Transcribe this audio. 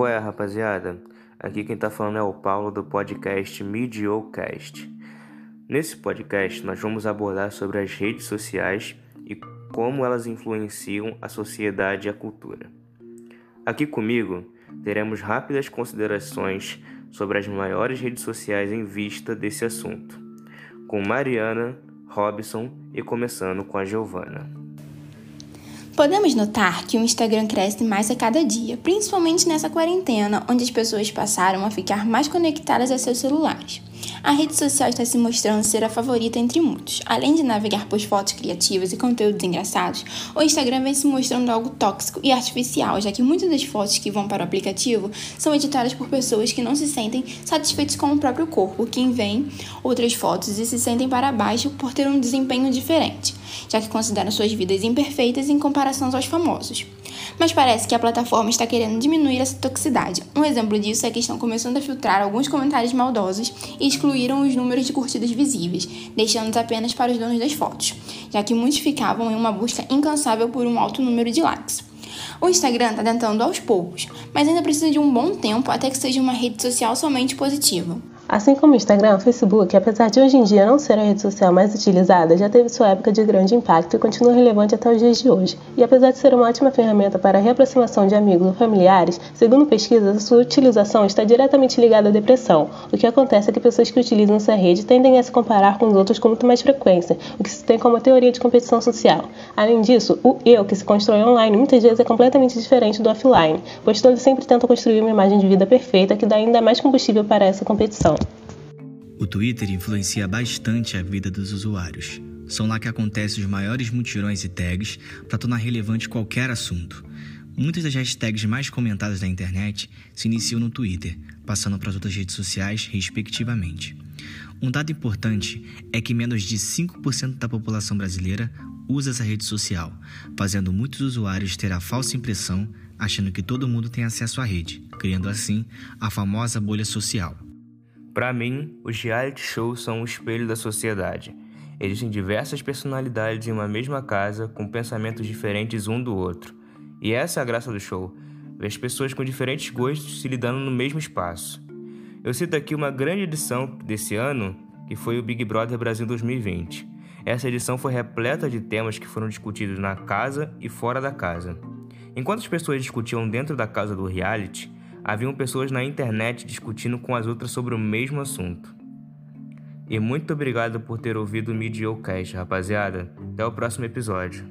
Qual é, rapaziada? Aqui quem tá falando é o Paulo do podcast Mediocast. Nesse podcast nós vamos abordar sobre as redes sociais e como elas influenciam a sociedade e a cultura. Aqui comigo teremos rápidas considerações sobre as maiores redes sociais em vista desse assunto, com Mariana, Robson e começando com a Giovana. Podemos notar que o Instagram cresce mais a cada dia, principalmente nessa quarentena, onde as pessoas passaram a ficar mais conectadas a seus celulares. A rede social está se mostrando ser a favorita entre muitos. Além de navegar por fotos criativas e conteúdos engraçados, o Instagram vem se mostrando algo tóxico e artificial, já que muitas das fotos que vão para o aplicativo são editadas por pessoas que não se sentem satisfeitos com o próprio corpo, que veem outras fotos e se sentem para baixo por ter um desempenho diferente, já que consideram suas vidas imperfeitas em comparação aos famosos mas parece que a plataforma está querendo diminuir essa toxicidade. Um exemplo disso é que estão começando a filtrar alguns comentários maldosos e excluíram os números de curtidas visíveis, deixando-os apenas para os donos das fotos, já que muitos ficavam em uma busca incansável por um alto número de likes. O Instagram está tentando aos poucos, mas ainda precisa de um bom tempo até que seja uma rede social somente positiva. Assim como o Instagram, o Facebook, apesar de hoje em dia não ser a rede social mais utilizada, já teve sua época de grande impacto e continua relevante até os dias de hoje. E apesar de ser uma ótima ferramenta para a reaproximação de amigos ou familiares, segundo pesquisas, sua utilização está diretamente ligada à depressão. O que acontece é que pessoas que utilizam essa rede tendem a se comparar com os outros com muito mais frequência, o que se tem como teoria de competição social. Além disso, o eu que se constrói online muitas vezes é completamente diferente do offline, pois todos sempre tentam construir uma imagem de vida perfeita que dá ainda mais combustível para essa competição. O Twitter influencia bastante a vida dos usuários. São lá que acontecem os maiores mutirões e tags para tornar relevante qualquer assunto. Muitas das hashtags mais comentadas na internet se iniciam no Twitter, passando para as outras redes sociais, respectivamente. Um dado importante é que menos de 5% da população brasileira usa essa rede social, fazendo muitos usuários ter a falsa impressão achando que todo mundo tem acesso à rede, criando assim a famosa bolha social. Para mim, os reality shows são o espelho da sociedade. Existem diversas personalidades em uma mesma casa com pensamentos diferentes um do outro. E essa é a graça do show: ver as pessoas com diferentes gostos se lidando no mesmo espaço. Eu cito aqui uma grande edição desse ano, que foi o Big Brother Brasil 2020. Essa edição foi repleta de temas que foram discutidos na casa e fora da casa. Enquanto as pessoas discutiam dentro da casa do reality, haviam pessoas na internet discutindo com as outras sobre o mesmo assunto. E muito obrigado por ter ouvido o Mediocast, rapaziada. Até o próximo episódio.